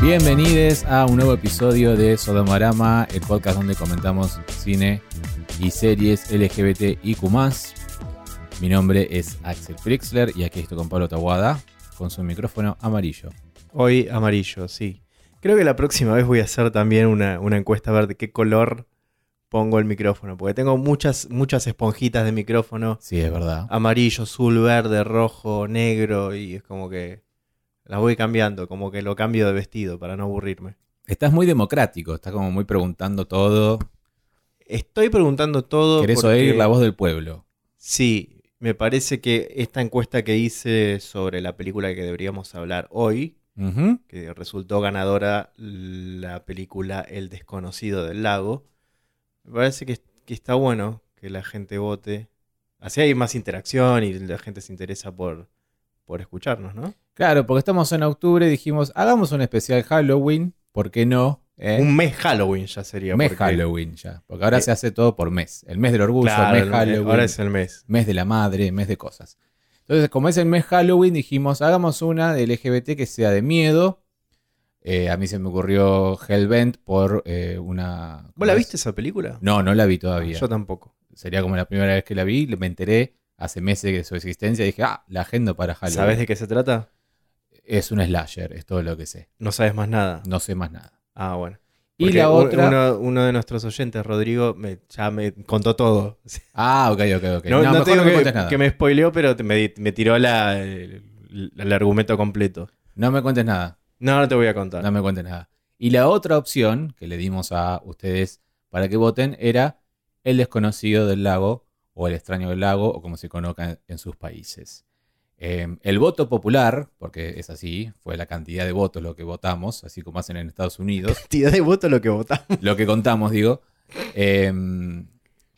Bienvenidos a un nuevo episodio de Sodomorama, el podcast donde comentamos cine y series LGBT y Q+. Mi nombre es Axel Frixler y aquí estoy con Pablo Tawada con su micrófono amarillo. Hoy amarillo, sí. Creo que la próxima vez voy a hacer también una, una encuesta a ver de qué color pongo el micrófono, porque tengo muchas, muchas esponjitas de micrófono. Sí, es verdad. Amarillo, azul, verde, rojo, negro, y es como que las voy cambiando, como que lo cambio de vestido para no aburrirme. Estás muy democrático, estás como muy preguntando todo. Estoy preguntando todo. Querés porque- oír la voz del pueblo. Sí, me parece que esta encuesta que hice sobre la película que deberíamos hablar hoy, que resultó ganadora la película El desconocido del lago, me parece que, que está bueno que la gente vote. Así hay más interacción y la gente se interesa por, por escucharnos, ¿no? Claro, porque estamos en octubre y dijimos, hagamos un especial Halloween, ¿por qué no? ¿Eh? Un mes Halloween ya sería. mes porque- Halloween ya. Porque ahora Eh, se hace todo por mes. El mes del orgullo, Claro, mes el- Halloween, ahora es el mes. mes de la madre, mes de cosas. Entonces, como es el mes Halloween, dijimos, hagamos una de LGBT que sea de miedo. Eh, a mí se me ocurrió Hellbent por una... ¿Vos la viste esa película? No, no la vi todavía. Yo tampoco. Sería como la primera vez que la vi. Me enteré hace meses de su existencia y dije, ah, la agendo para Halloween. ¿Sabes de qué se trata? Es un slasher, es todo lo que sé. No sabes más nada. No sé más nada. Ah, bueno. Y la otra... Uno, uno de nuestros oyentes, Rodrigo, me, ya me contó todo. Ah, ok, ok, ok. No, no te digo no que, cuentes nada. que me spoileó, pero te- me, me tiró la, el, el argumento completo. No me cuentes nada. No, no te voy a contar. No me cuentes nada. Y la otra opción que le dimos a ustedes para que voten era El desconocido del lago o El extraño del lago o como se conozca en sus países. Eh, el voto popular, porque es así, fue la cantidad de votos lo que votamos, así como hacen en Estados Unidos, Cantidad de voto lo que votamos. lo que contamos, digo, eh,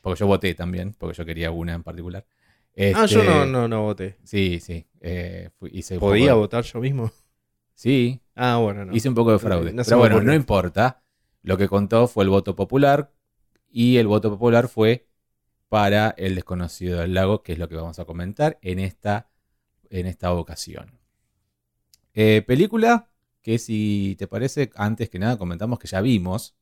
porque yo voté también, porque yo quería una en particular. Ah, yo Este, no, no, no voté. Sí, sí. eh, fui- hice un poco ¿Podía votar yo mismo? Sí, Ah, bueno, no. Hice un poco de fraude. No Pero bueno, no importa. Lo que contó fue el voto popular. Y el voto popular fue para el desconocido del lago, que es lo que vamos a comentar en esta, en esta ocasión. Eh, película que si te parece, antes que nada comentamos que ya vimos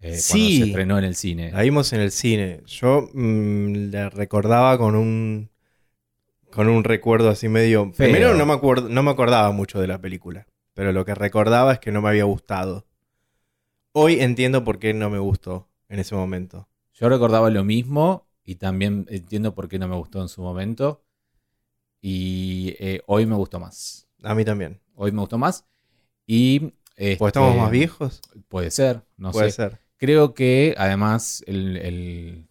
eh, cuando se estrenó en el cine. La vimos en el cine. Yo mm, la recordaba con un con un recuerdo así medio. Feo. Primero no me acuerdo, no me acordaba mucho de la película, pero lo que recordaba es que no me había gustado. Hoy entiendo por qué no me gustó en ese momento. Yo recordaba lo mismo y también entiendo por qué no me gustó en su momento. Y eh, hoy me gustó más. A mí también. Hoy me gustó más. Y. Porque estamos más viejos. Puede ser, no Puede sé. ser. Creo que además el, el-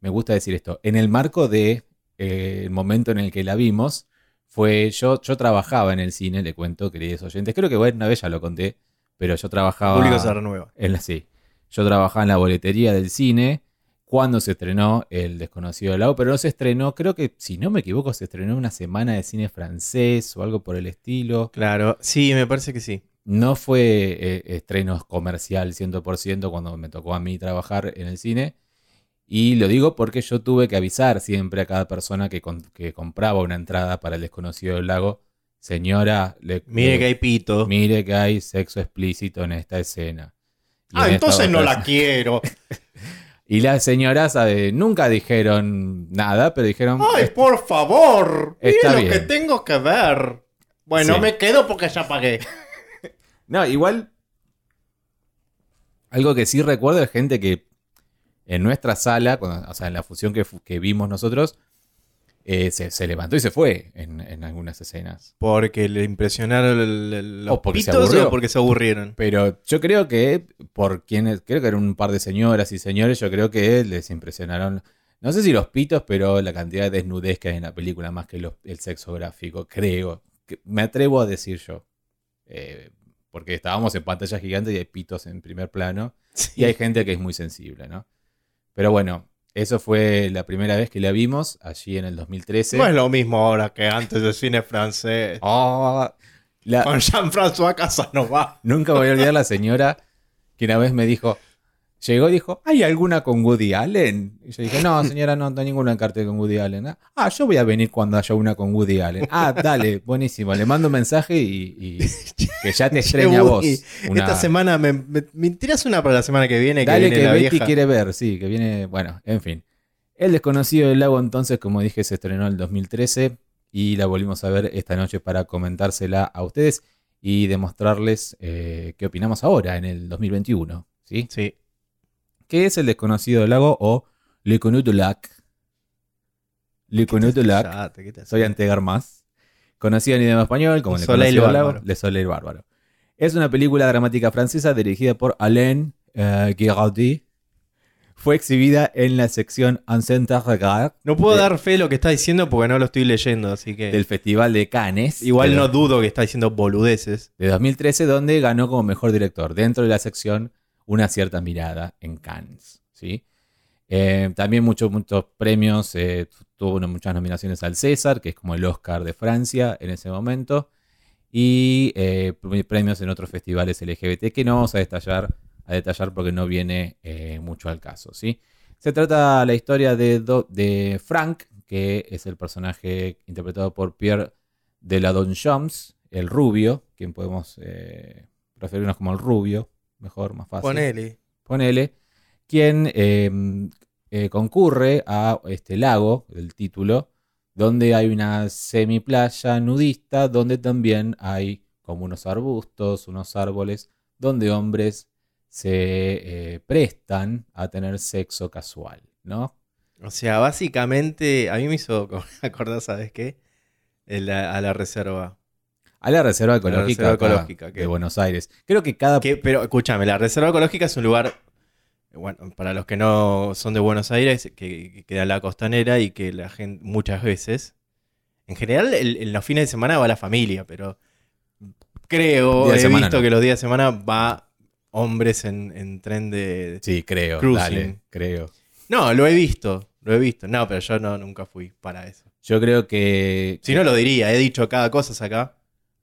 me gusta decir esto. En el marco de eh, el momento en el que la vimos, fue yo, yo trabajaba en el cine, le cuento, queridos oyentes. Creo que bueno, una vez ya lo conté, pero yo trabajaba público se renueva. en la sí. Yo trabajaba en la boletería del cine cuando se estrenó El desconocido del lago, pero no se estrenó, creo que si no me equivoco, se estrenó una semana de cine francés o algo por el estilo. Claro, sí, me parece que sí. No fue eh, estreno comercial 100% cuando me tocó a mí trabajar en el cine. Y lo digo porque yo tuve que avisar siempre a cada persona que, con- que compraba una entrada para el desconocido del lago. Señora, le- Mire que hay pito. mire que hay sexo explícito en esta escena. Y Ah, en entonces no la quiero. Y las señoras ¿sabe? nunca dijeron nada, pero dijeron... Ay, por favor. Está lo bien. que tengo que ver. Bueno, Sí. me quedo porque ya pagué. No, igual. Algo que sí recuerdo es gente que en nuestra sala, cuando- o sea, en la función que, fu- que vimos nosotros, eh, se, se levantó y se fue en, en algunas escenas. Porque le impresionaron el- el- los O porque se pitos aburrió. o porque se aburrieron. Pero yo creo que, por quienes, creo que eran un par de señoras y señores, yo creo que les impresionaron, no sé si los pitos, pero la cantidad de desnudez que hay en la película, más que los- el sexo gráfico, creo. Que me atrevo a decir yo. Eh, porque estábamos en pantalla gigante y hay pitos en primer plano. Y hay gente que es muy sensible, ¿no? Pero bueno, eso fue la primera vez que la vimos, allí en el 2013. No es lo mismo ahora que antes del cine francés. Ah, la- Con Jean-François Casanova. Nunca voy a olvidar la señora que una vez me dijo, Llegó y dijo, ¿hay alguna con Woody Allen? Y yo dije, no, señora, no, no hay ninguna en cartel con Woody Allen. Ah, yo voy a venir cuando haya una con Woody Allen. Ah, dale, buenísimo. Le mando un mensaje y, y que ya te extraña a vos. Una- Esta semana me, me, una para la semana que viene. Que Dale viene que la Betty vieja. quiere ver, sí, que viene, bueno, en fin. El desconocido del lago entonces, como dije, se estrenó en el 2013 y la volvimos a ver esta noche para comentársela a ustedes y demostrarles eh, qué opinamos ahora en el 2021, ¿sí? Sí. ¿Qué es el desconocido lago o Le Connu du Lac? Le Connu du Lac. Soy Antegar más. Conocido en idioma español como Le Soleil Bárbaro. Le Soleil Bárbaro. Es una película dramática francesa dirigida por Alain Giraudy. Fue exhibida en la sección Ancien Regard No puedo de- dar fe de lo que está diciendo porque no lo estoy leyendo, así que. del Festival de Cannes. Igual de, no dudo que está diciendo boludeces. de 2013, donde ganó como mejor director dentro de la sección Una cierta mirada en Cannes. ¿sí? Eh, también muchos, muchos premios, eh, tuvo muchas nominaciones al César, que es como el Oscar de Francia en ese momento, y eh, premios en otros festivales LGBT que no vamos a detallar, a detallar porque no viene mucho al caso. ¿sí? Se trata la historia de, de Frank, que es el personaje interpretado por Pierre de la Donchoms, el rubio, quien podemos referirnos como el rubio, mejor, más fácil Ponele. ponele, quien eh, eh, concurre a este lago, el título, donde hay una semiplaya nudista, donde también hay como unos arbustos, unos árboles, donde hombres se eh, prestan a tener sexo casual, ¿no? O sea, básicamente, a mí me hizo acordar, ¿sabes qué? El- a la reserva. A la reserva ecológica, reserva acá ecológica, que- de Buenos Aires. Creo que cada... Que- pero escúchame, la reserva ecológica es un lugar, bueno, para los que no son de Buenos Aires, que, que queda en la costanera y que la gente muchas veces, en general el- en los fines de semana va la familia, pero creo, he semana visto no. que los días de semana va hombres en, en tren de... Sí, creo, Cruising. dale, creo. No, lo he visto, lo he visto. No, pero yo no, nunca fui para eso. Yo creo que... Si no lo diría, he dicho cada cosa acá.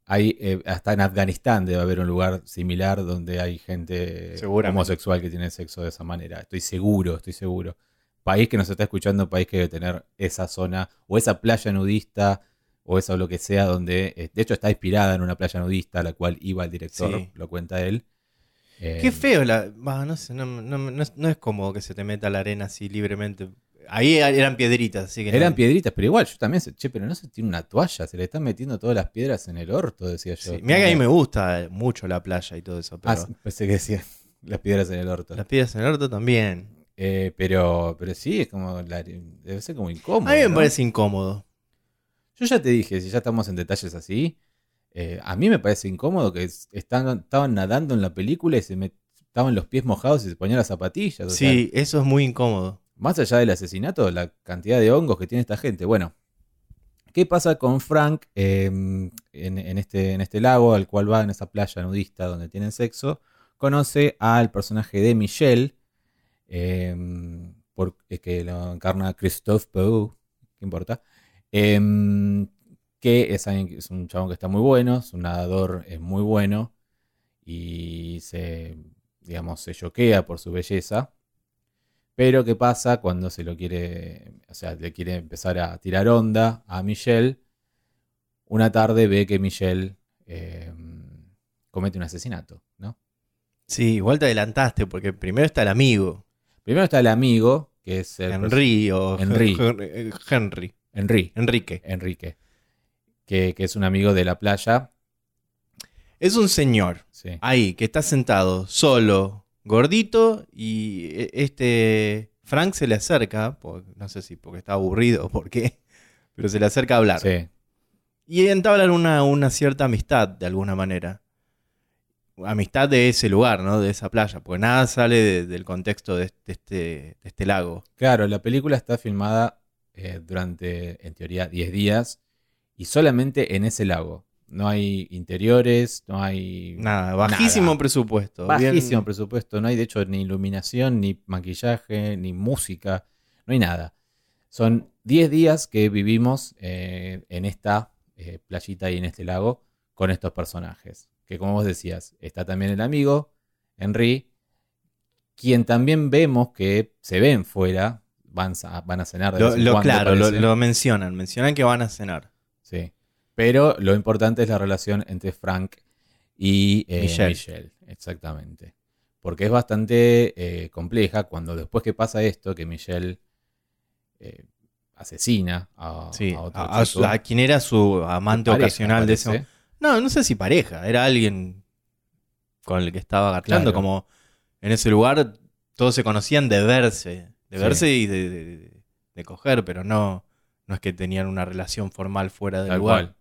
Hay, eh, hasta en Afganistán debe haber un lugar similar donde hay gente homosexual que tiene sexo de esa manera. Estoy seguro, estoy seguro. País que nos está escuchando, país que debe tener esa zona o esa playa nudista o eso lo que sea donde, eh, de hecho está inspirada en una playa nudista a la cual iba el director, Sí. lo cuenta él. Eh, Qué feo, la, bah, no sé, no, no- no es, no es cómodo que se te meta la arena así libremente. Ahí eran piedritas, así que... Eran no- piedritas, pero igual yo también, sé, che, pero no se tiene una toalla, se le están metiendo todas las piedras en el orto, decía yo. Sí, Mira que a mí me gusta eh, mucho la playa y todo eso, pero Ah, pensé que decía las piedras en el orto. las piedras en el orto también. Eh, pero, pero sí, es como. la- debe ser como incómodo. A mí me ¿no? parece incómodo. Yo ya te dije, si ya estamos en detalles así, eh, a mí me parece incómodo que es- están, estaban nadando en la película y se me, estaban los pies mojados y se ponían las zapatillas. o sea, Sí, eso es muy incómodo. Más allá del asesinato, la cantidad de hongos que tiene esta gente. Bueno, ¿qué pasa con Frank en, en este, en este lago al cual va, en esa playa nudista donde tienen sexo? Conoce al personaje de Michelle, por- eh, que lo encarna Christophe Pou, ¿qué importa? Eh, que es, es un chabón que está muy bueno, es un nadador eh, muy bueno y se, digamos, se choquea por su belleza. Pero ¿qué pasa cuando se lo quiere, o sea, le quiere empezar a tirar onda a Michelle? Una tarde ve que Michelle eh, comete un asesinato, ¿no? Sí, igual te adelantaste, porque primero está el amigo, Primero está el amigo, que es el Henry o Henry. Henry. Henry. Henry, Enrique. Enrique, que, que es un amigo de la playa. Es un señor Sí. ahí que está sentado solo, gordito, y e- este Frank se le acerca, no sé si porque está aburrido o por qué, pero se le acerca a hablar. Sí. Y entablan una, una cierta amistad de alguna manera. Amistad de ese lugar, ¿no? De esa playa, porque nada sale de- del contexto de, de este, de este lago. Claro, la película está filmada eh, durante, en teoría, 10 días y solamente en ese lago. No hay interiores, no hay Nada, bajísimo Nada. presupuesto. bien- bajísimo presupuesto, no hay de hecho ni iluminación, ni maquillaje, ni música, no hay nada. Son 10 días que vivimos eh, en esta eh, playita y en este lago con estos personajes. Que como vos decías, está también el amigo, Henry, quien también vemos que se ven fuera, van a, van a cenar de Lo, lo- claro, lo mencionan. Mencionan que van a cenar. Pero lo importante es la relación entre Frank y eh, Michelle. Michelle. Exactamente. Porque es bastante eh, compleja cuando después que pasa esto, que Michelle eh, asesina a, Sí, a otro a, chico, quien era su amante pareja, ocasional de ese. No, no sé si pareja, era alguien con el que estaba Claro. como en ese lugar todos se conocían de verse, de Sí. verse y de, de- de coger, pero no, no es que tenían una relación formal fuera del Tal lugar. cual.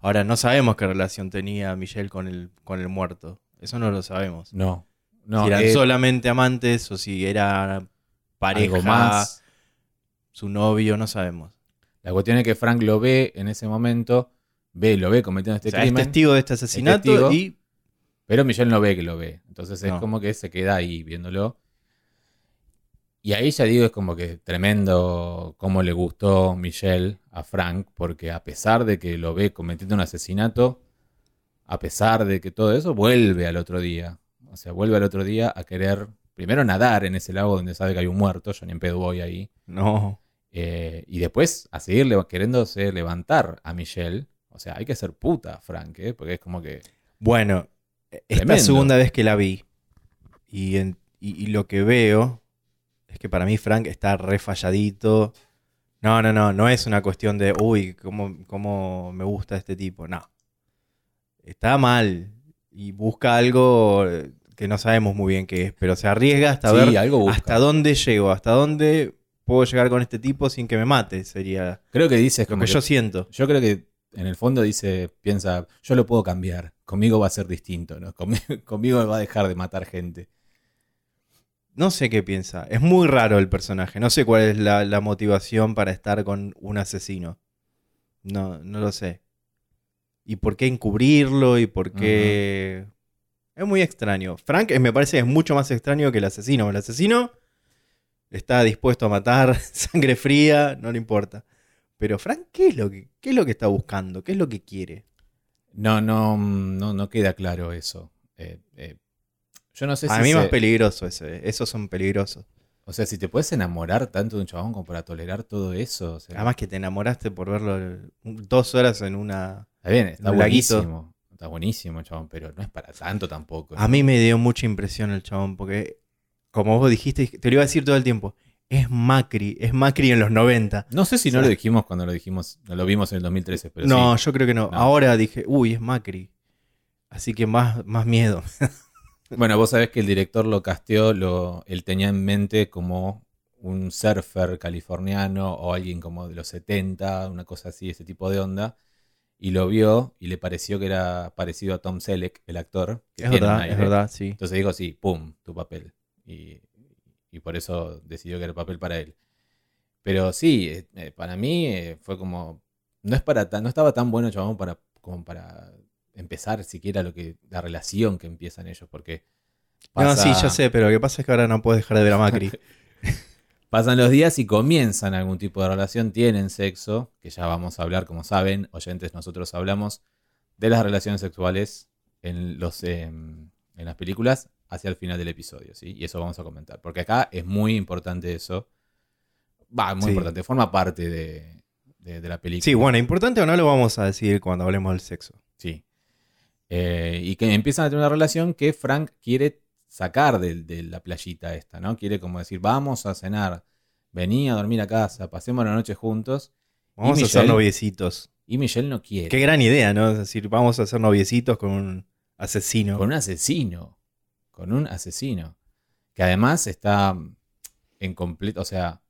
Ahora, no sabemos qué relación tenía Michelle con el, con el muerto, eso no lo sabemos. No. No, si eran es solamente amantes o si era pareja, algo más. su novio, no sabemos. La cuestión es que Frank lo ve en ese momento, ve, lo ve cometiendo este O sea, es crimen, testigo de este asesinato testigo. y pero Michelle no ve que lo ve. Entonces es No. como que se queda ahí viéndolo. Y ahí ya digo, es como que tremendo cómo le gustó Michelle a Frank, porque a pesar de que lo ve cometiendo un asesinato, a pesar de que todo eso, vuelve al otro día. O sea, vuelve al otro día a querer primero nadar en ese lago donde sabe que hay un muerto, yo ni en pedo voy ahí. no. Eh, y después a seguir le- queriéndose levantar a Michelle. O sea, hay que ser puta, Frank, ¿eh? porque es como que... Bueno, esta Tremendo. segunda vez que la vi y, en- y- y lo que veo es que para mí Frank está refalladito. No, no, no, no es una cuestión de, uy, cómo, cómo me gusta este tipo. No. Está mal y busca algo eh, que no sabemos muy bien qué es, pero se arriesga hasta Sí, ver algo hasta dónde llego, hasta dónde puedo llegar con este tipo sin que me mate, sería Creo que dice lo como que que- yo siento. Yo creo que en el fondo dice, piensa, yo lo puedo cambiar, conmigo va a ser distinto, ¿no? Conmigo, conmigo va a dejar de matar gente. No sé qué piensa. Es muy raro el personaje. No sé cuál es la, la motivación para estar con un asesino. No, no lo sé. ¿Y por qué encubrirlo? ¿Y por qué...? Es muy extraño. Frank eh, me parece que es mucho más extraño que el asesino. El asesino está dispuesto a matar, sangre fría, no le importa. Pero Frank, ¿qué es lo que, qué es lo que está buscando? ¿Qué es lo que quiere? No, no, no, no queda claro eso. Eh, eh, yo no sé A si mí se- más peligroso ese. Esos son peligrosos. O sea, si te puedes enamorar tanto de un chabón como para tolerar todo eso. o sea, Además que te enamoraste por verlo el- dos horas en una... está bien, está buenísimo. Está buenísimo, chabón, pero no es para tanto tampoco. A mí me dio mucha impresión el chabón, porque como vos dijiste, te lo iba a decir todo el tiempo, es Macri, es Macri en los 90. No sé si no O sea- lo dijimos cuando lo dijimos, no lo vimos en el 2013, pero no, sí. yo creo que no. No. Ahora dije, uy, es Macri. Así que más, más miedo. Bueno, vos sabés que el director lo casteó, lo, él tenía en mente como un surfer californiano o alguien como de los 70, una cosa así, ese tipo de onda. Y lo vio y le pareció que era parecido a Tom Selleck, el actor. que Es verdad, aire. es verdad, sí. Entonces digo, sí, pum, tu papel. Y, y por eso decidió que era el papel para él. Pero sí, eh, eh, para mí eh, fue como. No es para tan, no estaba tan bueno, chabón, para, como para empezar siquiera lo que, la relación que empiezan ellos, porque No, sí, ya sé, pero lo que pasa es que ahora no puedo dejar de ver a Macri. pasan los días y comienzan algún tipo de relación, tienen sexo, que ya vamos a hablar, como saben, oyentes, nosotros hablamos de las relaciones sexuales en los em, en las películas hacia el final del episodio, ¿sí? Y eso vamos a comentar, porque acá es muy importante eso. Va, muy Sí. importante, forma parte de, de- de la película. Sí, bueno, importante o no lo vamos a decir cuando hablemos del sexo. Sí. Eh, y que empiezan a tener una relación que Frank quiere sacar de, de la playita esta, ¿no? Quiere como decir, vamos a cenar, vení a dormir a casa, pasemos la noche juntos. Vamos ¿Y a hacer Michelle? noviecitos. Y Michelle no quiere. Qué gran idea, ¿no? Es decir, vamos a hacer noviecitos con un asesino. Con un asesino. Con un asesino. Que además está en completo, o sea,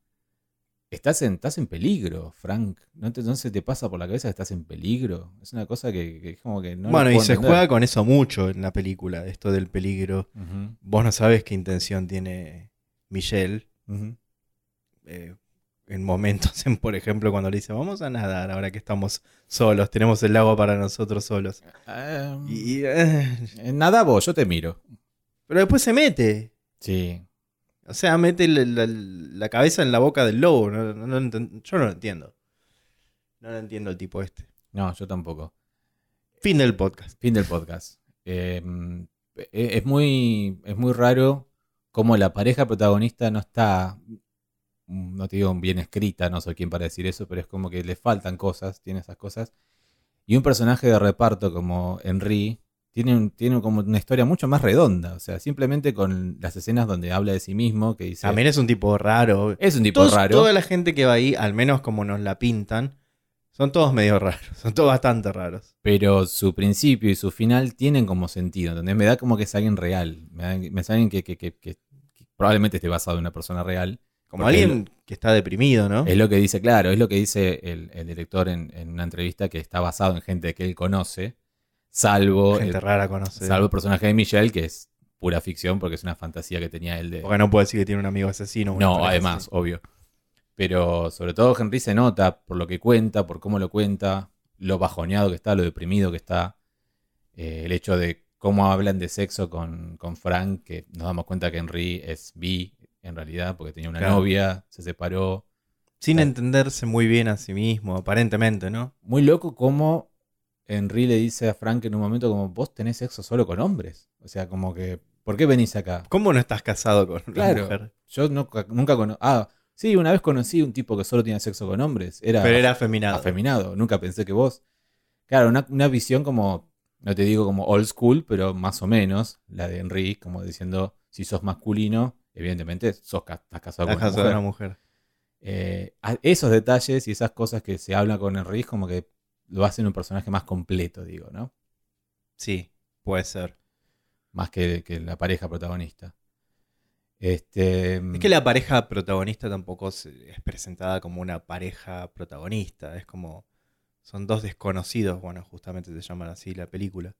estás en, estás en peligro, Frank. ¿No, te- no se te pasa por la cabeza que estás en peligro? Es una cosa que, que es como que no... bueno, y se entender. juega con eso mucho en la película, esto del peligro. Vos no sabes qué intención tiene Michelle eh, en momentos, en, por ejemplo, cuando le dice, vamos a nadar ahora que estamos solos, tenemos el lago para nosotros solos. Eh, Y, eh, eh, nada vos, yo te miro. pero después se mete. Sí. O sea, mete la, la- la cabeza en la boca del lobo. No- no- yo no lo entiendo. No lo entiendo el tipo este. No, yo tampoco. Fin del podcast. Fin del podcast. Eh, eh, es, muy, es muy raro como la pareja protagonista no está, no te digo bien escrita, no soy quien para decir eso, pero es como que le faltan cosas, tiene esas cosas. Y un personaje de reparto como Henry tiene, un- tiene como una historia mucho más redonda. O sea, simplemente con las escenas donde habla de sí mismo, que dice... También es un tipo raro. es un tipo Todos- raro. Toda la gente que va ahí, al menos como nos la pintan, son todos medio raros. Son todos bastante raros. Pero su principio y su final tienen como sentido, ¿entendés? Me da como que es alguien real. Me da, me alguien que, que- que- que- que probablemente esté basado en una persona real. Como alguien que está deprimido, ¿no? Es lo que dice, claro, es lo que dice el, el director en, en una entrevista que está basado en gente que él conoce, salvo, gente el, rara conoce. salvo el personaje de Michelle, que es pura ficción porque es una fantasía que tenía él de... Porque no puede decir que tiene un amigo asesino. No, además, así. obvio. Pero sobre todo Henry se nota por lo que cuenta, por cómo lo cuenta, lo bajoneado que está, lo deprimido que está, eh, el hecho de cómo hablan de sexo con, con Frank, que nos damos cuenta que Henry es bi en realidad, porque tenía una Claro. novia, se separó. Sin Claro. entenderse muy bien a sí mismo, aparentemente, ¿no? Muy loco cómo Henry le dice a Frank en un momento como, vos tenés sexo solo con hombres. O sea, como que, ¿por qué venís acá? ¿Cómo no estás casado con una Claro. mujer? Yo nunca, nunca cono- Ah, sí, una vez conocí un tipo que solo tenía sexo con hombres. Era, Pero era afeminado. afeminado. Nunca pensé que vos. Claro, una, una visión como, no te digo como old school, pero más o menos, la de Henry, como diciendo, si sos masculino, evidentemente sos, estás casado con una mujer. una mujer. Eh, esos detalles y esas cosas que se hablan con Henry, como que lo hacen un personaje más completo, digo, ¿no? Sí, puede ser. Más que, que la pareja protagonista. Este, Es que la pareja protagonista tampoco es presentada como una pareja protagonista. Es como. Son dos desconocidos. Bueno, justamente se llaman así la película.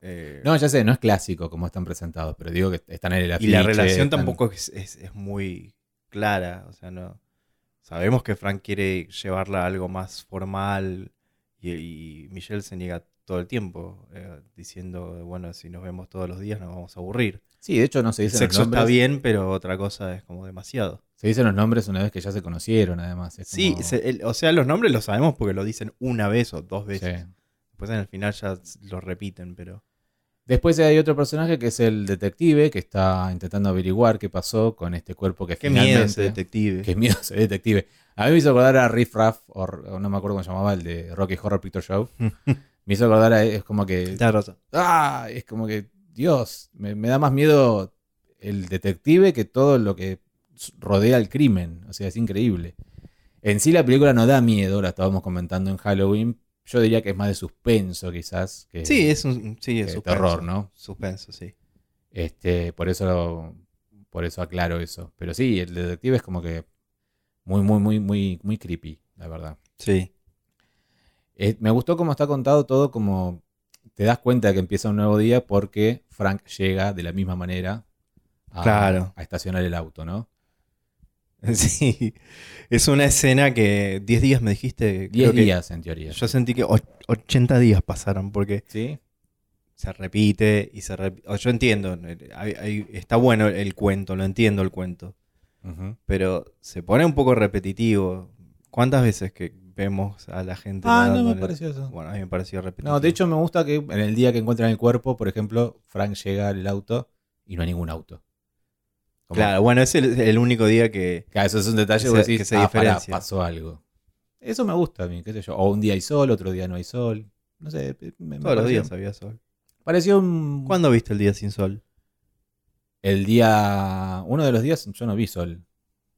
Eh, No, ya sé, no es clásico como están presentados, pero digo que están en el y afiche. la relación están- tampoco es, es- es muy clara. O sea, no. Sabemos que Frank quiere llevarla a algo más formal. Y, y Michelle se niega todo el tiempo. eh, diciendo, bueno, si nos vemos todos los días nos vamos a aburrir. Sí, de hecho no se El dicen sexo los nombres. está bien, pero otra cosa es como demasiado. Se dicen los nombres una vez que ya se conocieron, además. es Sí, como- se- el- o sea, los nombres los sabemos porque lo dicen una vez o dos veces. sí. Después en el final ya lo repiten, pero. Después hay otro personaje que es el detective que está intentando averiguar qué pasó con este cuerpo que Qué miedo finalmente. ese detective. Qué miedo ese detective. A mí me hizo acordar a Riff Raff, o, o no me acuerdo cómo se llamaba, el de Rocky Horror Picture Show. me hizo acordar a. Es como que. Razón. ¡Ah! Es como que. Dios, me, me da más miedo el detective que todo lo que rodea el crimen. O sea, es increíble. En sí la película no da miedo, la estábamos comentando en Halloween. Yo diría que es más de suspenso, quizás. Que, Sí, es un sí, que es suspenso. terror, ¿no? Suspenso, sí. Este, por eso, por eso aclaro eso. Pero sí, el detective es como que muy, muy, muy, muy, muy creepy, la verdad. Sí. Eh, me gustó cómo está contado todo, como te das cuenta de que empieza un nuevo día porque Frank llega de la misma manera a, Claro. a estacionar el auto, ¿no? Sí. Es una escena que 10 días me dijiste. 10 creo que días en teoría. Yo sentí que och- 80 días pasaron porque ¿Sí? se repite y se repite. Yo entiendo, eh, hay- hay- está bueno el cuento, lo entiendo el cuento. Pero se pone un poco repetitivo. ¿Cuántas veces que vemos a la gente? Ah, no me pareció eso. Bueno, a mí me pareció repetitivo. No, de hecho me gusta que en el día que encuentran el cuerpo, por ejemplo, Frank llega al auto y no hay ningún auto. Como- Claro, bueno, es el, el único día que. Claro, eso es un detalle Que que, se- decís, que se "Ah, pará, diferencia". pasó algo. Eso me gusta a mí, qué sé yo. O un día hay sol, otro día no hay sol. No sé, me, me Todos los pareció- días había sol. Pareció un... ¿Cuándo viste el día sin sol? El día... Uno de los días yo no vi sol.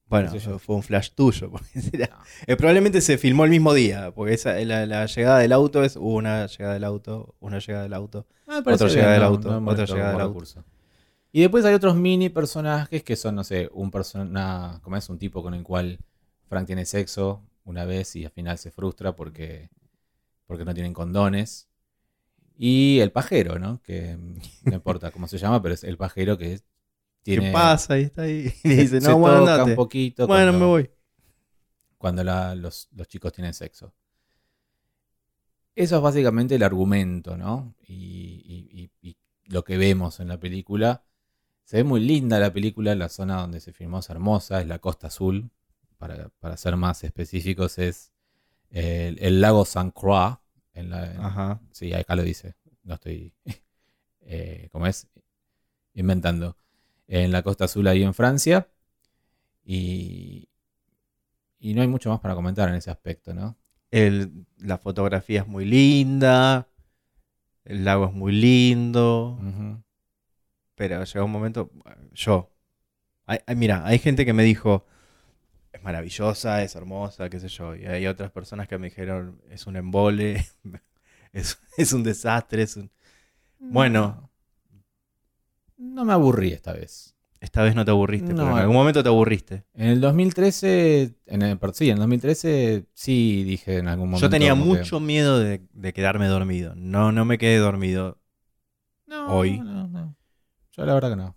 Bueno, sé fue un flash tuyo. era- eh, probablemente se filmó el mismo día, porque esa, la, la llegada del auto es una llegada del auto, una llegada del auto. Ah, Otra llegada bien, del auto, otra llegada del auto. Y después hay otros mini personajes que son, no sé, un persona, como es un tipo con el cual Frank tiene sexo una vez y al final se frustra porque, porque no tienen condones. Y el pajero, ¿no? Que no importa cómo se llama, pero es el pajero que tiene... ¿Qué pasa? Y está ahí. Y dice, se no, bueno, toca andate. un poquito Bueno, cuando, me voy. cuando la- los, los chicos tienen sexo. Eso es básicamente el argumento, ¿no? Y- y lo que vemos en la película. Se ve muy linda la película, la zona donde se filmó es hermosa, es la Costa Azul. Para, para ser más específicos, es el, el lago San Croix. En la, en- Ajá. Sí, acá lo dice. No estoy. eh, ¿Cómo es? Inventando. en la Costa Azul ahí en Francia. Y, y no hay mucho más para comentar en ese aspecto, ¿no? El- la fotografía es muy linda, el lago es muy lindo, Ujú. Pero llega un momento, yo, hay- hay- mira, hay gente que me dijo, es maravillosa, es hermosa, qué sé yo, y hay otras personas que me dijeron, es un embole, es, es un desastre, es un... Bueno. No me aburrí esta vez. Esta vez no te aburriste, No, pero en algún momento te aburriste. En el 2013, en el, sí, en el 2013 sí dije en algún momento. Yo tenía que- mucho miedo de, de quedarme dormido. No, no me quedé dormido, No, hoy. no, no. Yo la verdad que no.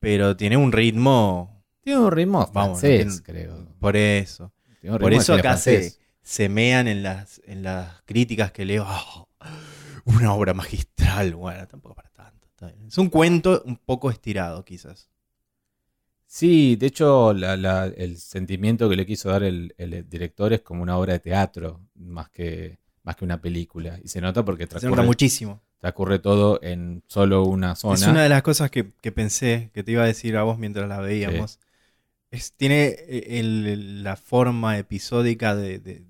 pero tiene un ritmo, Tiene un ritmo Vamos, francés, no tiene- creo. por eso. Tiene un Por ritmo eso acá se, francés. se mean en las, en las críticas que leo. "Ah, una obra magistral. Bueno, tampoco para tanto. Es un cuento un poco estirado, quizás. Sí, de hecho, la- la- el sentimiento que le quiso dar el, el director es como una obra de teatro, más que, más que una película. Y se nota porque Se nota transcurre, muchísimo. transcurre todo en solo una zona. Es una de las cosas que, que pensé que te iba a decir a vos mientras la veíamos. Es, tiene eh, el- la forma episódica de, de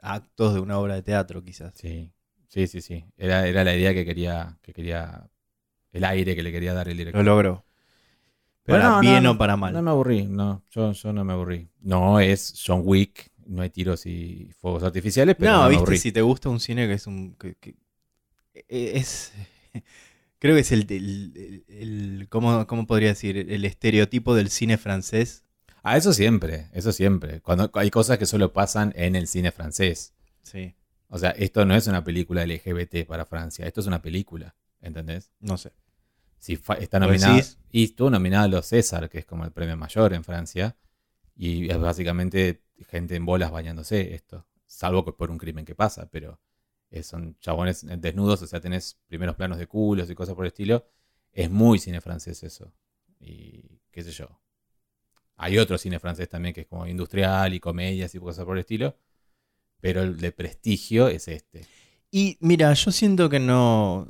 actos de una obra de teatro, quizás. Sí, sí, sí, sí. Era, era la idea que quería, que quería, el aire que le quería dar el Lo director. logró. Pero para no, bien no, o para mal. No me aburrí, no, yo, yo no me aburrí. No es John Wick, no hay tiros y fuegos artificiales, pero no, no, me viste, aburrí. si te gusta un cine que es un. que- que- es. Creo que es el. el- el- ¿cómo, cómo podría decir? El estereotipo del cine francés. Ah, eso siempre, eso siempre. Cuando hay cosas que solo pasan en el cine francés. Sí. O sea, esto no es una película LGBT para Francia, esto es una película, ¿entendés? No sé. Si está ¿Lo nominada y estuvo nominada a los César, que es como el premio mayor en Francia, y es básicamente gente en bolas bañándose esto, salvo por un crimen que pasa, pero eh, son chabones desnudos, o sea, tenés primeros planos de culos y cosas por el estilo. Es muy cine francés eso. Y qué sé yo. Hay otro cine francés también que es como industrial y comedias y cosas por el estilo, pero el de prestigio es este. Y mira, yo siento que no.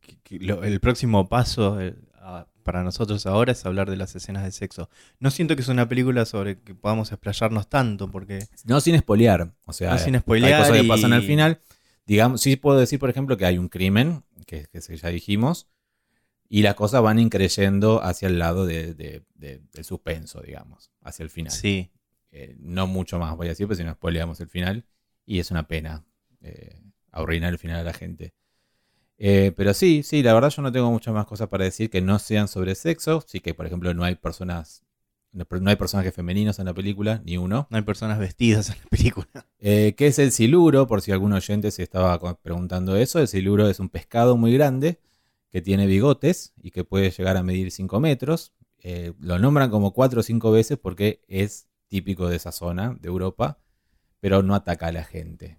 que- que lo- el próximo paso eh, a- para nosotros ahora es hablar de las escenas de sexo. No siento que es una película sobre que podamos explayarnos tanto, porque. No sin spoilear. O sea, No sin spoilear hay cosas que y- pasan al final. Digamos, sí puedo decir, por ejemplo, que hay un crimen, que, que ya dijimos, y las cosas van increyendo hacia el lado de- de- de- del suspenso, digamos, hacia el final. Sí. Eh, no mucho más voy a decir, porque si no spoileamos el final, y es una pena eh, arruinar el final a la gente. Eh, pero sí, sí, la verdad yo no tengo muchas más cosas para decir que no sean sobre sexo. Sí que, por ejemplo, no hay personas, no, no hay personajes femeninos en la película, ni uno. No hay personas vestidas en la película. Eh, ¿Qué es el siluro? Por si algún oyente se estaba preguntando eso. El siluro es un pescado muy grande que tiene bigotes y que puede llegar a medir 5 metros. Eh, lo nombran como 4 o 5 veces porque es típico de esa zona de Europa, pero no ataca a la gente.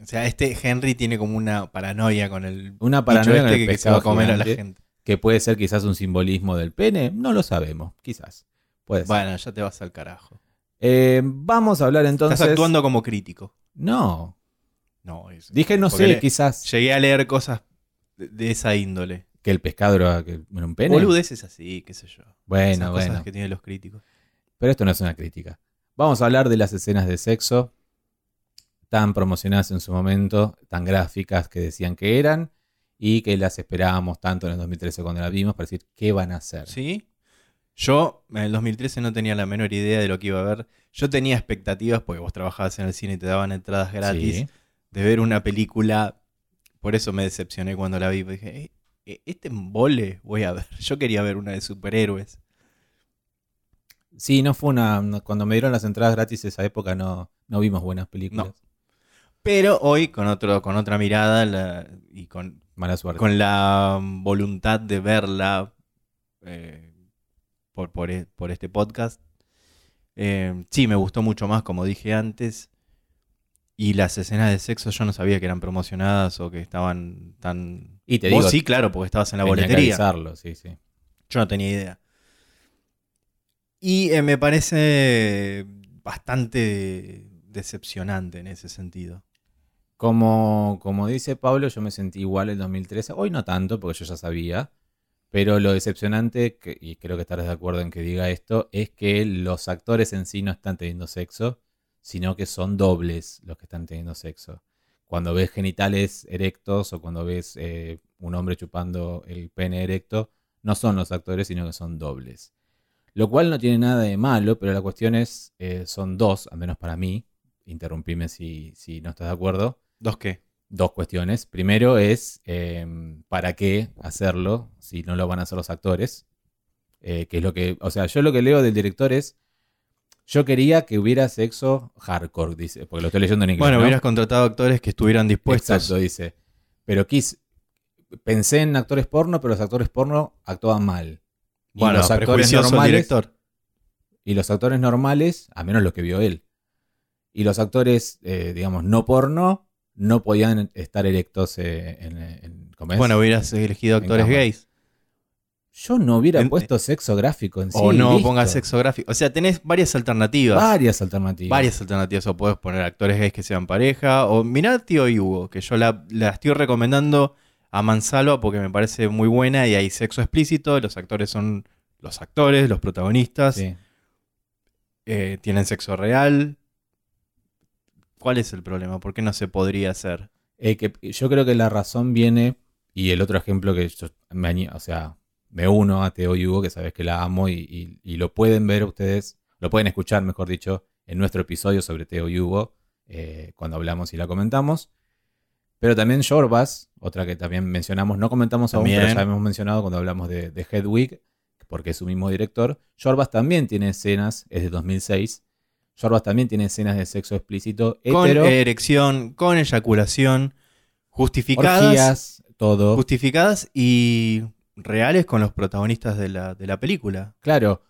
O sea, este Henry tiene como una paranoia con el Una paranoia con este el que, que se va a comer a la gente. que puede ser quizás un simbolismo del pene, no lo sabemos, quizás. Puede ser. Bueno, ya te vas al carajo. Eh, vamos a hablar entonces. Estás actuando como crítico. No, No, es- dije no Porque sé, le- quizás Llegué a leer cosas de, de esa índole. que el pescado era que- era un pene. Boludeces así, qué sé yo. Bueno, Esas cosas bueno. que tienen los críticos. Pero esto no es una crítica. Vamos a hablar de las escenas de sexo tan promocionadas en su momento, tan gráficas que decían que eran y que las esperábamos tanto en el 2013 cuando la vimos para decir qué van a hacer. ¿Sí? Yo en el 2013 no tenía la menor idea de lo que iba a ver. Yo tenía expectativas, porque vos trabajabas en el cine y te daban entradas gratis, Sí. de ver una película. Por eso me decepcioné cuando la vi. Dije, "Eh, eh, este embole voy a ver. Yo quería ver una de superhéroes. Sí, no fue una. cuando me dieron las entradas gratis esa época no, no vimos buenas películas. No. Pero hoy, con, otro, con otra mirada la- y con, Mala suerte. con la voluntad de verla eh, por, por, e- por este podcast, eh, sí, me gustó mucho más, como dije antes. Y las escenas de sexo yo no sabía que eran promocionadas o que estaban tan... y te Vos digo, sí, claro, porque estabas en la que boletería. avisarlo, sí, sí. Yo no tenía idea. Y eh, me parece bastante decepcionante en ese sentido. Como, como dice Pablo, yo me sentí igual el 2013. Hoy no tanto, porque yo ya sabía. Pero lo decepcionante, y creo que estarás de acuerdo en que diga esto, es que los actores en sí no están teniendo sexo, sino que son dobles los que están teniendo sexo. Cuando ves genitales erectos o cuando ves eh, un hombre chupando el pene erecto, no son los actores, sino que son dobles. Lo cual no tiene nada de malo, pero la cuestión es, eh, son dos, al menos para mí, interrumpime si, si no estás de acuerdo, ¿Dos qué? Dos cuestiones. Primero es, eh, ¿para qué hacerlo si no lo van a hacer los actores? Eh, que es lo que, o sea, yo lo que leo del director es, yo quería que hubiera sexo hardcore, dice, porque lo estoy leyendo en inglés. Bueno, ¿no? hubieras contratado actores que estuvieran dispuestos. Exacto, dice. Pero quis, pensé en actores porno, pero los actores porno actuaban mal. Y Bueno, los actores normales, director. y los actores normales, a menos lo que vio él, y los actores, eh, digamos, no porno, no podían estar erectos eh, en, en- ¿cómo es? Bueno, hubieras elegido actores gays. Yo no hubiera en- puesto sexo gráfico en sí. o no listo. pongas sexo gráfico. O sea, tenés varias alternativas. Varias alternativas. Varias alternativas. O podés poner actores gays que sean pareja. O mirá Tío y Hugo, que yo la, la estoy recomendando a mansalva porque me parece muy buena y hay sexo explícito. Los actores son los actores, los protagonistas. Sí. eh, tienen sexo real. ¿Cuál es el problema? ¿Por qué no se podría hacer? Eh, que yo creo que la razón viene, y el otro ejemplo que yo me, o sea, me uno a Teo y Hugo, que sabes que la amo, y, y- y lo pueden ver ustedes, lo pueden escuchar, mejor dicho, en nuestro episodio sobre Teo y Hugo, eh, cuando hablamos y la comentamos. Pero también Shorbas, otra que también mencionamos, no comentamos aún, pero ya hemos mencionado cuando hablamos de, de Hedwig, porque es su mismo director. Shorbas también tiene escenas, es de 2006. Shorbas también tiene escenas de sexo explícito, Con hetero, erección, con eyaculación, justificadas, orgías, todo. justificadas y reales con los protagonistas de la, de la película. Claro,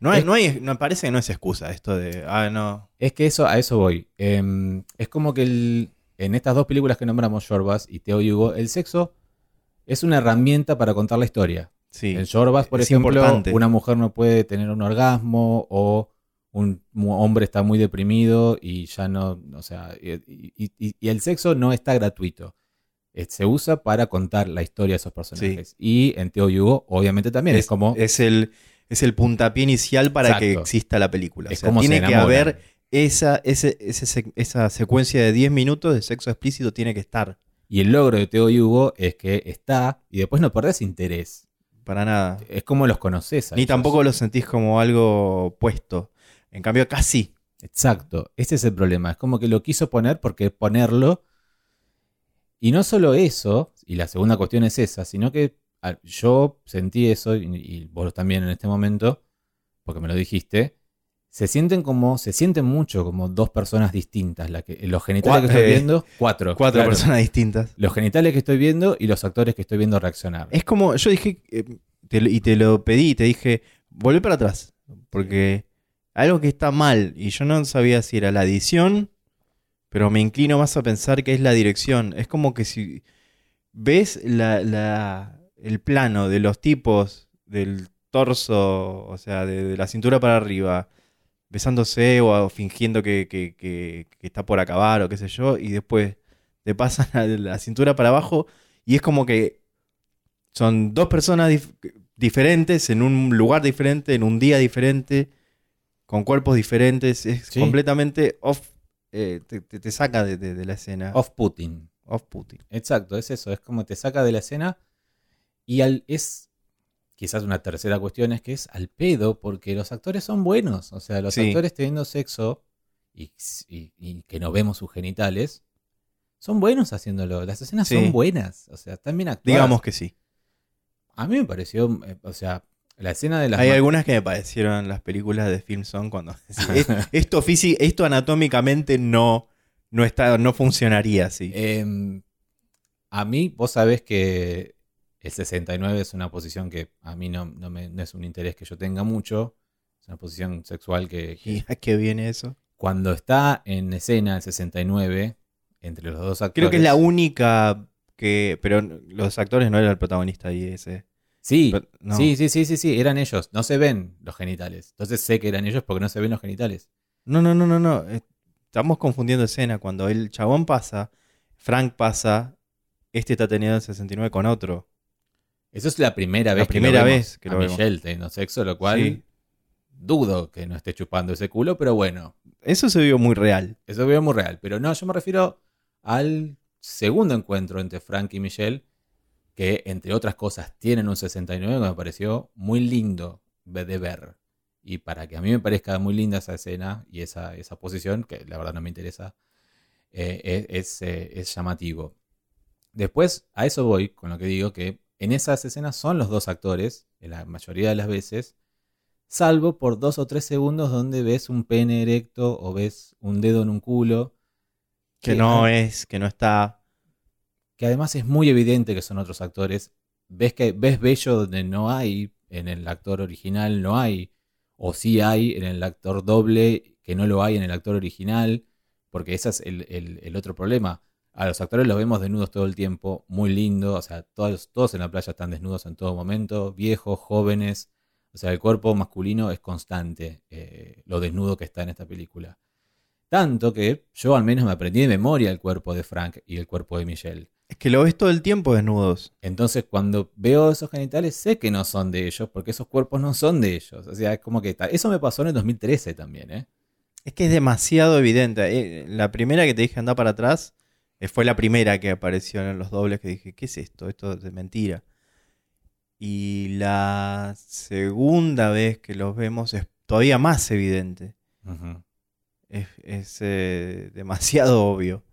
No, hay, Es- no hay, no parece que no es excusa esto de, ah, no. es que eso, a eso voy. Em, es como que el- en estas dos películas que nombramos, Shorbas y Teo y Hugo, el sexo es una herramienta para contar la historia. Sí. En Shorbas, por es ejemplo, importante. una mujer no puede tener un orgasmo o un hombre está muy deprimido y ya no, o sea, y, y- y- y el sexo no está gratuito. Eh, Se usa para contar la historia de esos personajes. Y en Teo y Hugo, obviamente también. Es, como. es el, es el puntapié inicial para que exista la película. Es O sea, como se tiene que haber esa, ese, ese esa secuencia de 10 minutos de sexo explícito tiene que estar. Y el logro de Teo y Hugo es que está y después no perdés interés. Para nada. Es como los conoces. Ni tampoco lo sentís como algo puesto. En cambio, acá sí. Exacto. Ese es el problema. Es como que lo quiso poner porque ponerlo. Y no solo eso, y la segunda cuestión es esa, sino que yo sentí eso, y, y vos también en este momento, porque me lo dijiste. Se sienten como, se sienten mucho como dos personas distintas. La que, los genitales que estoy eh, viendo, cuatro. Cuatro claro. personas distintas. Los genitales que estoy viendo y los actores que estoy viendo reaccionar. Es como, yo dije, eh, te y te lo pedí, te dije, volvé para atrás. Porque algo que está mal, y yo no sabía si era la edición, pero me inclino más a pensar que es la dirección. Es como que si ves la, la- el plano de los tipos del torso, o sea, de, de la cintura para arriba, besándose o, fingiendo que, que- que- que está por acabar o qué sé yo, y después te pasan a la cintura para abajo, y es como que son dos personas dif- diferentes en un lugar diferente, en un día diferente, con cuerpos diferentes. Es Sí. completamente off. eh, te, te- saca de, de- de la escena. Off-putting. Off-putting. Exacto, es eso, es como te saca de la escena y al, es quizás una tercera cuestión es que es al pedo porque los actores son buenos, o sea, los Sí. actores teniendo sexo y, y- y que no vemos sus genitales son buenos haciéndolo, las escenas Sí. son buenas, o sea, están bien actuadas. Digamos que sí. A mí me pareció, eh, o sea, la escena de las Hay algunas que me parecieron las películas de Film Son cuando es- esto, físi- esto anatómicamente no, no, está, no funcionaría así. Em, a mí, vos sabés que el 69 es una posición que a mí no, no me- no es un interés que yo tenga mucho. Es una posición sexual que, que ¿Y a qué viene eso? cuando está en escena el 69, entre los dos actores. Creo que es la única que. Pero los actores no eran el protagonista ahí ese. Sí, no. sí, sí, sí, sí, sí, eran ellos. No se ven los genitales. Entonces sé que eran ellos porque no se ven los genitales. No, no, no, no, no. Eh, Estamos confundiendo escena. Cuando el chabón pasa, Frank pasa, este está teniendo el 69 con otro. Eso es la primera La vez primera que lo vez vemos que a lo vemos. Michelle teniendo sexo, lo cual Sí. dudo que no esté chupando ese culo, pero bueno, Eso se vio muy real. eso veo muy real. Pero no, yo me refiero al segundo encuentro entre Frank y Michelle, que entre otras cosas tienen un 69 que me pareció muy lindo de ver. Y para que a mí me parezca muy linda esa escena y esa, esa posición, que la verdad no me interesa, eh, es, es, eh, es llamativo. Después, a eso voy con lo que digo, que en esas escenas son los dos actores, en la mayoría de las veces, salvo por dos o tres segundos donde ves un pene erecto o ves un dedo en un culo, Que no es, que no está. Que además es muy evidente que son otros actores. Ves que ves bello donde no hay, en el actor original no hay, o sí hay en el actor doble, que no lo hay en el actor original, porque ese es el, el- otro problema. A los actores los vemos desnudos todo el tiempo, muy lindo, o sea, todos, todos en la playa están desnudos en todo momento, viejos, jóvenes, o sea, el cuerpo masculino es constante, eh, lo desnudo que está en esta película. Tanto que yo al menos me aprendí de memoria el cuerpo de Frank y el cuerpo de Michelle. Es que lo ves todo el tiempo desnudos. Entonces, cuando veo esos genitales, sé que no son de ellos, porque esos cuerpos no son de ellos. O sea, es como que está. Eso me pasó en el 2013 también, ¿eh? Es que es demasiado evidente. Eh, La primera que te dije anda para atrás eh, fue la primera que apareció en los dobles que dije, ¿qué es esto? Esto es de mentira. Y la segunda vez que los vemos es todavía más evidente. Es, es, eh, demasiado obvio.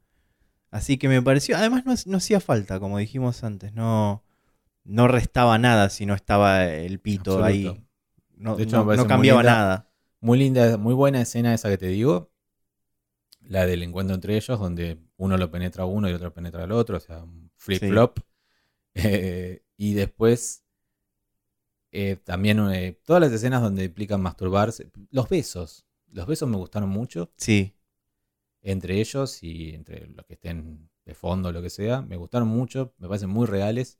Así que me pareció. Además, no, no hacía falta, como dijimos antes. No, no restaba nada si no estaba el pito ahí. No, De hecho, no- muy cambiaba linda. nada. Muy linda, muy buena escena esa que te digo. La del encuentro entre ellos, donde uno lo penetra a uno y el otro penetra al otro. O sea, un flip-flop. Eh, y después. eh, también eh, todas las escenas donde implican masturbarse. Los besos. Los besos me gustaron mucho. Sí. Entre ellos y entre los que estén de fondo, lo que sea, me gustaron mucho, me parecen muy reales.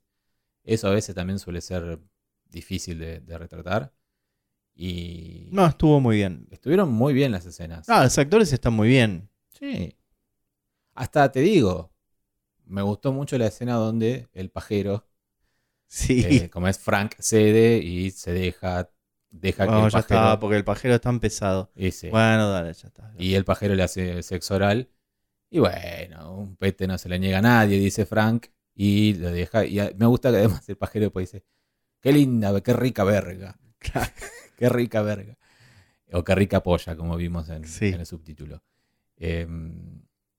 Eso a veces también suele ser difícil de, de retratar. Y No, estuvo muy bien. estuvieron muy bien las escenas. Ah, los actores están muy bien. Sí. Hasta te digo, me gustó mucho la escena donde el pajero, Sí. eh, como es Frank, cede y se deja, deja que Bueno, el ya pajero... está, porque el pajero es tan pesado. ese, Bueno, dale, ya está. Y el pajero le hace sexo oral. Y bueno, un pete no se le niega a nadie, dice Frank. Y lo deja. Y me gusta que además el pajero después dice: Qué linda, qué rica verga. qué rica verga. O qué rica polla, como vimos en, Sí. en el subtítulo. Eh,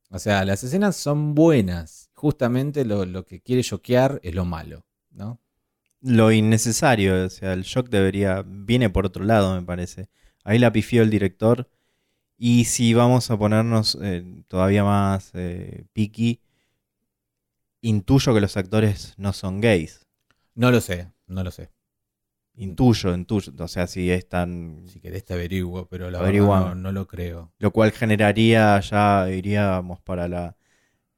o sea, las escenas son buenas. Justamente lo, lo que quiere choquear es lo malo, ¿no? Lo innecesario, o sea, el shock debería. viene por otro lado, me parece. Ahí la pifió el director. Y si vamos a ponernos eh, todavía más eh, picky, intuyo que los actores no son gays. No lo sé, no lo sé. Intuyo, intuyo. O sea, si están. Si querés te averiguo, pero la verdad no lo creo. Lo cual generaría, ya iríamos para la,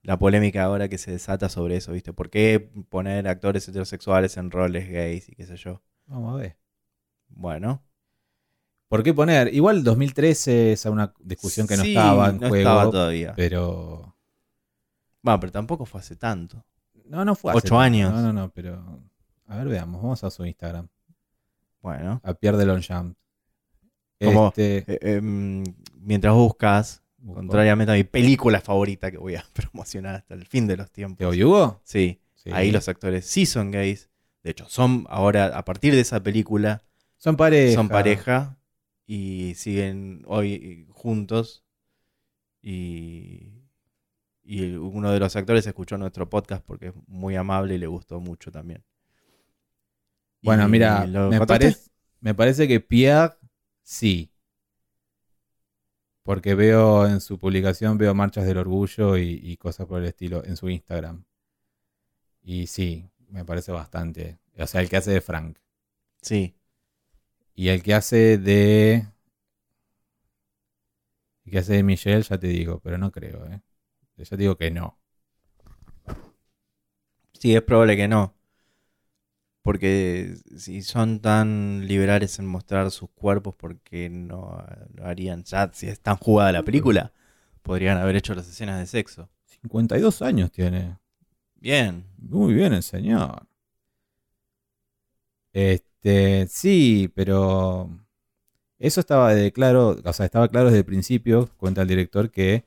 la polémica ahora que se desata sobre eso, ¿viste? ¿Por qué poner actores heterosexuales en roles gays y qué sé yo? Vamos a ver. Bueno. ¿Por qué poner? Igual 2013 es una discusión que no Sí, estaba en no juego. estaba todavía. pero. Bueno, pero tampoco fue hace tanto. No, no fue hace Ocho años. No, no, no, pero. A ver, veamos. Vamos a su Instagram. Bueno. A Pierre de Longchamp. Como- Este, Eh, em, mientras buscas, contrariamente a mi película favorita que voy a promocionar hasta el fin de los ¿Te tiempos. oyugo? Sí, Sí. ahí los actores sí son gays. De hecho, son ahora, a partir de esa película, Son pareja. son pareja y siguen hoy juntos. Y, y uno de los actores escuchó nuestro podcast porque es muy amable y le gustó mucho también. Bueno, Y mira, ¿lo me, me parece que Pierre sí. Porque veo en su publicación, veo marchas del orgullo y, y cosas por el estilo en su Instagram. Y sí, me parece bastante. O sea, el que hace de Frank. Sí. Y el que hace de. El que hace de Michelle, ya te digo, pero no creo, ¿eh? Ya te digo que no. Sí, es probable que no. Porque si son tan liberales en mostrar sus cuerpos, ¿por qué no lo harían ya? Si es tan jugada la película, podrían haber hecho las escenas de sexo. 52 años tiene. Bien. Muy bien el señor. Este, sí, pero eso estaba de claro, o sea, estaba claro desde el principio, cuenta el director, que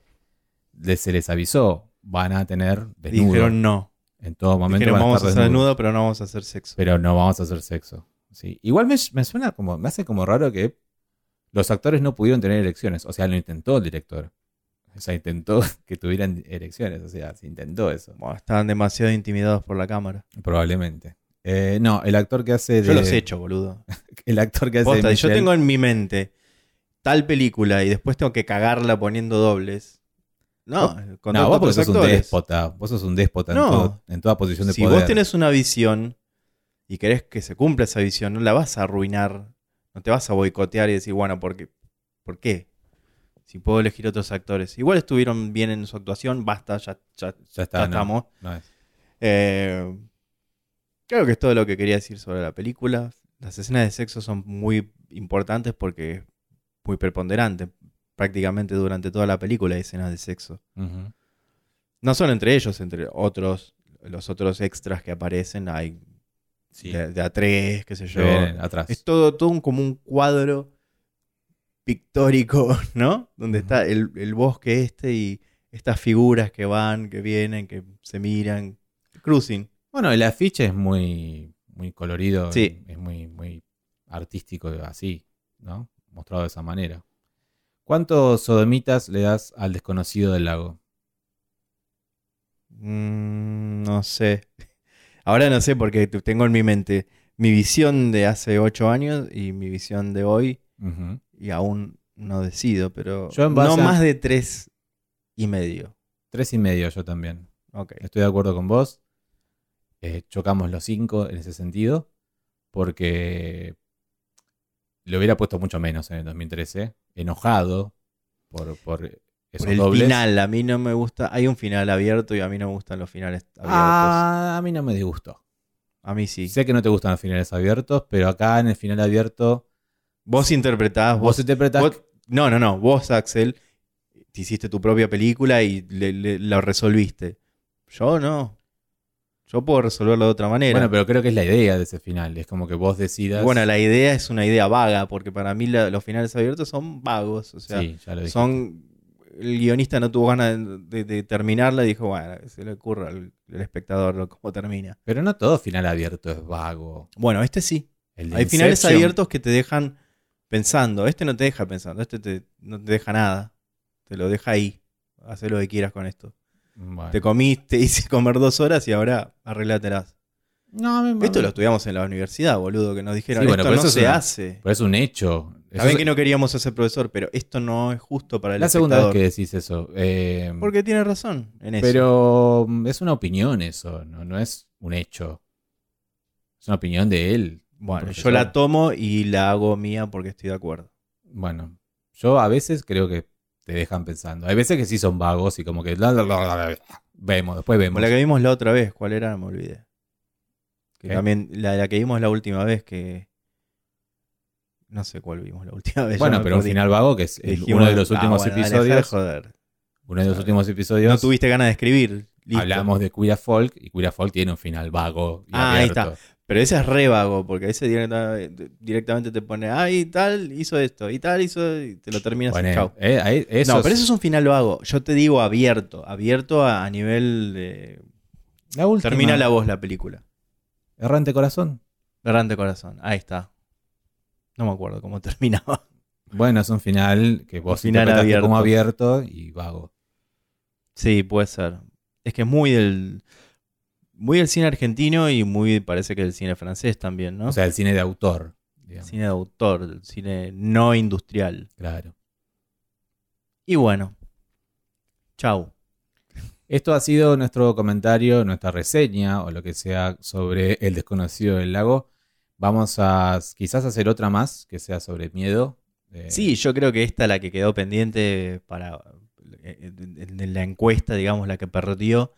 se les avisó, van a tener desnudo. Dijeron no. En todo momento Dijeron vamos a estar hacer desnudos, desnudo, pero no vamos a hacer sexo. pero no vamos a hacer sexo. Sí. Igual me, me suena como, me hace como raro que los actores no pudieron tener erecciones, o sea, lo intentó el director. O sea, intentó que tuvieran erecciones, o sea, se intentó eso, Bueno, estaban demasiado intimidados por la cámara. probablemente. Eh, no, el actor que hace de, Yo los he hecho, boludo. el actor que hace Posta, de yo Michelle- tengo en mi mente tal película y después tengo que cagarla poniendo dobles. No, No, vos sos un déspota. Vos sos un déspota en, No. todo- en toda posición de Si poder. vos tenés una visión y querés que se cumpla esa visión, no la vas a arruinar. No te vas a boicotear y decir, bueno, ¿por qué? ¿Por qué? Si puedo elegir otros actores. Igual estuvieron bien en su actuación, basta, ya, ya, Ya está, ya estamos. no es. Eh, creo que es todo lo que quería decir sobre la película. Las escenas de sexo son muy importantes porque es muy preponderante. Prácticamente durante toda la película hay escenas de sexo. No solo entre ellos, entre otros, los otros extras que aparecen, hay Sí. de, de a tres, qué sé yo. atrás. Es todo, todo un- como un cuadro pictórico, ¿no? Donde está el, el bosque este y estas figuras que van, que vienen, que se miran. Cruising. Bueno, el afiche es muy, muy colorido. Sí. Es muy, muy artístico, así, ¿no? Mostrado de esa manera. ¿Cuántos sodomitas le das al desconocido del lago? Mm, no sé. Ahora no sé porque te- tengo en mi mente mi visión de hace ocho años y mi visión de hoy y aún no decido, pero Yo no a- más de tres y medio. Tres y medio yo también. Ok. Estoy de acuerdo con vos. Eh, chocamos los cinco en ese sentido. Porque le hubiera puesto mucho menos en el 2013. Enojado por, por esos Por el dobles. final, a mí no me gusta. Hay un final abierto y a mí no me gustan los finales abiertos. Ah, a mí no me disgustó. a mí sí. Sé que no te gustan los finales abiertos, pero acá en el final abierto Vos interpretás, vos vos, interpretás vos- No, no, no. Vos, Axel, te hiciste tu propia película y le, le- lo resolviste. Yo no. Yo puedo resolverlo de otra manera. Bueno, pero creo que es la idea de ese final. Es como que vos decidas. Bueno, la idea es una idea vaga, porque para mí la- los finales abiertos son vagos. O sea, sí, ya lo dije. son. El guionista no tuvo ganas de, terminarla y dijo, bueno, se le ocurra al, al espectador cómo termina. Pero no todo final abierto es vago. Bueno, este sí. El Hay finales abiertos que te dejan pensando. Este no te deja pensando, este te- no te deja nada. Te lo deja ahí. Haz lo que quieras con esto. Bueno. Te comiste, hice comer dos horas y ahora arreglátelas. No, me- Esto lo estudiamos en la universidad, boludo, que nos dijeron, Sí, bueno, esto pero no eso se una- hace. Pero es un hecho. Saben es- que no queríamos ser profesor, pero esto no es justo para el la segunda vez que decís eso. Eh, Porque tiene razón en eso. pero mm, es una opinión eso, no, no es un hecho. Es una opinión de él. bueno, yo la tomo y la hago mía porque estoy de acuerdo. Bueno, yo a veces creo que te dejan pensando. Hay veces que sí son vagos y como que... la, la, la, la, la, vemos, después vemos. La que vimos la otra vez, ¿cuál era? No me olvidé. Que ¿Qué? también, la, la que vimos la última vez, que. No sé cuál vimos la última vez. Bueno, pero un final vago que es el- uno de los "Ah, últimos dale, episodios. joder. Uno de los últimos episodios. No tuviste ganas de escribir. Listo. Hablamos de Queer Folk y Queer Folk tiene un final vago y Ah, ahí abierto. Pero ese es re vago, porque ese directa- directamente te pone, ah, y tal hizo esto, y tal hizo, y te lo terminas Bueno, chau. eh, eso no, pero eso es un final vago. Yo te digo abierto, abierto a, a nivel de... la última. Termina la voz la película. Errante Corazón. Errante corazón, ahí está. No me acuerdo cómo terminaba. Bueno, es un final que vos Un final abierto. como abierto y vago. Sí, puede ser. Es que es muy del... Muy del cine argentino y muy, parece que del cine francés también, ¿no? O sea, el cine de autor. digamos. cine de autor, el cine no industrial. Claro. Y bueno, chau. Esto ha sido nuestro comentario, nuestra reseña o lo que sea sobre El desconocido del lago. Vamos a quizás hacer otra más que sea sobre miedo. Eh, Sí, yo creo que esta la que quedó pendiente para eh, en en la encuesta, digamos, la que perdió,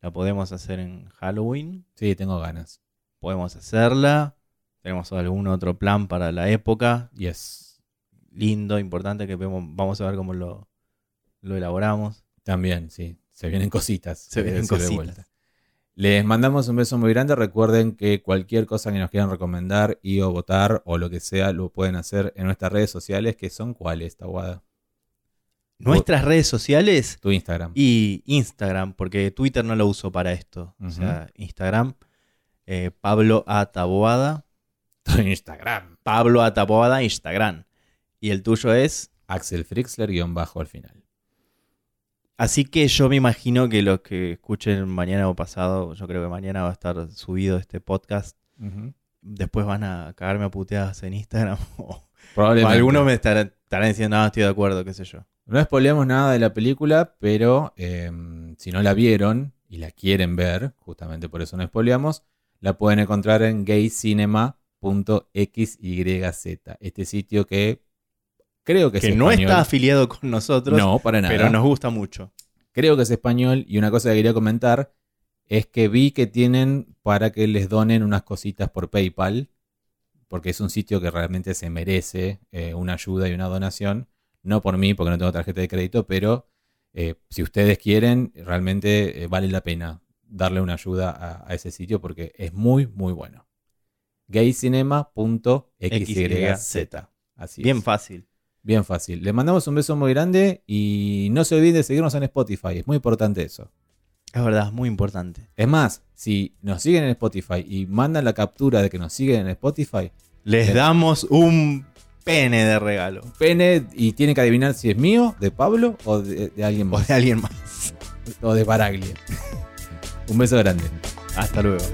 la podemos hacer en Halloween. Sí, tengo ganas. Podemos hacerla. Tenemos algún otro plan para la época. Yes. Lindo, importante, que vemos, vamos a ver cómo lo, lo elaboramos. También, sí. Se vienen cositas. Se vienen decir de cositas. vuelta. Les mandamos un beso muy grande. Recuerden que cualquier cosa que nos quieran recomendar y o votar o lo que sea, lo pueden hacer en nuestras redes sociales, que son cuáles, Taguada. Nuestras redes sociales Tu Instagram. y Instagram, porque Twitter no lo uso para esto. O sea, Instagram, eh, Pablo A. Taboada. Tu Instagram. Pablo A. Taboada, Instagram. Y el tuyo es. Axel Frixler guion bajo al final. Así que yo me imagino que los que escuchen mañana o pasado, yo creo que mañana va a estar subido este podcast. Después van a cagarme a puteadas en Instagram. o Probablemente. algunos me estarán, estarán diciendo, no, estoy de acuerdo, qué sé yo. No spoileamos nada de la película, pero eh, si no la vieron y la quieren ver, justamente por eso no spoileamos, la pueden encontrar en gaycinema.xyz. Este sitio que creo que, es Que no español. está afiliado con nosotros, No, para nada. pero nos gusta mucho. Creo que es español y una cosa que quería comentar es que vi que tienen para que les donen unas cositas por PayPal, porque es un sitio que realmente se merece eh, una ayuda y una donación. No por mí, porque no tengo tarjeta de crédito, pero eh, si ustedes quieren, realmente eh, vale la pena darle una ayuda a, a ese sitio porque es muy, muy bueno. gaycinema.xyz. Así Bien es. fácil. Bien fácil. Les mandamos un beso muy grande y no se olviden de seguirnos en Spotify. Es muy importante eso. Es verdad, es muy importante. Es más, si nos siguen en Spotify y mandan la captura de que nos siguen en Spotify, Les damos un pene de regalo. pene y tienen que adivinar si es mío, de Pablo o de, de alguien O más. de alguien más. O de Baraglia. un beso grande. Hasta luego.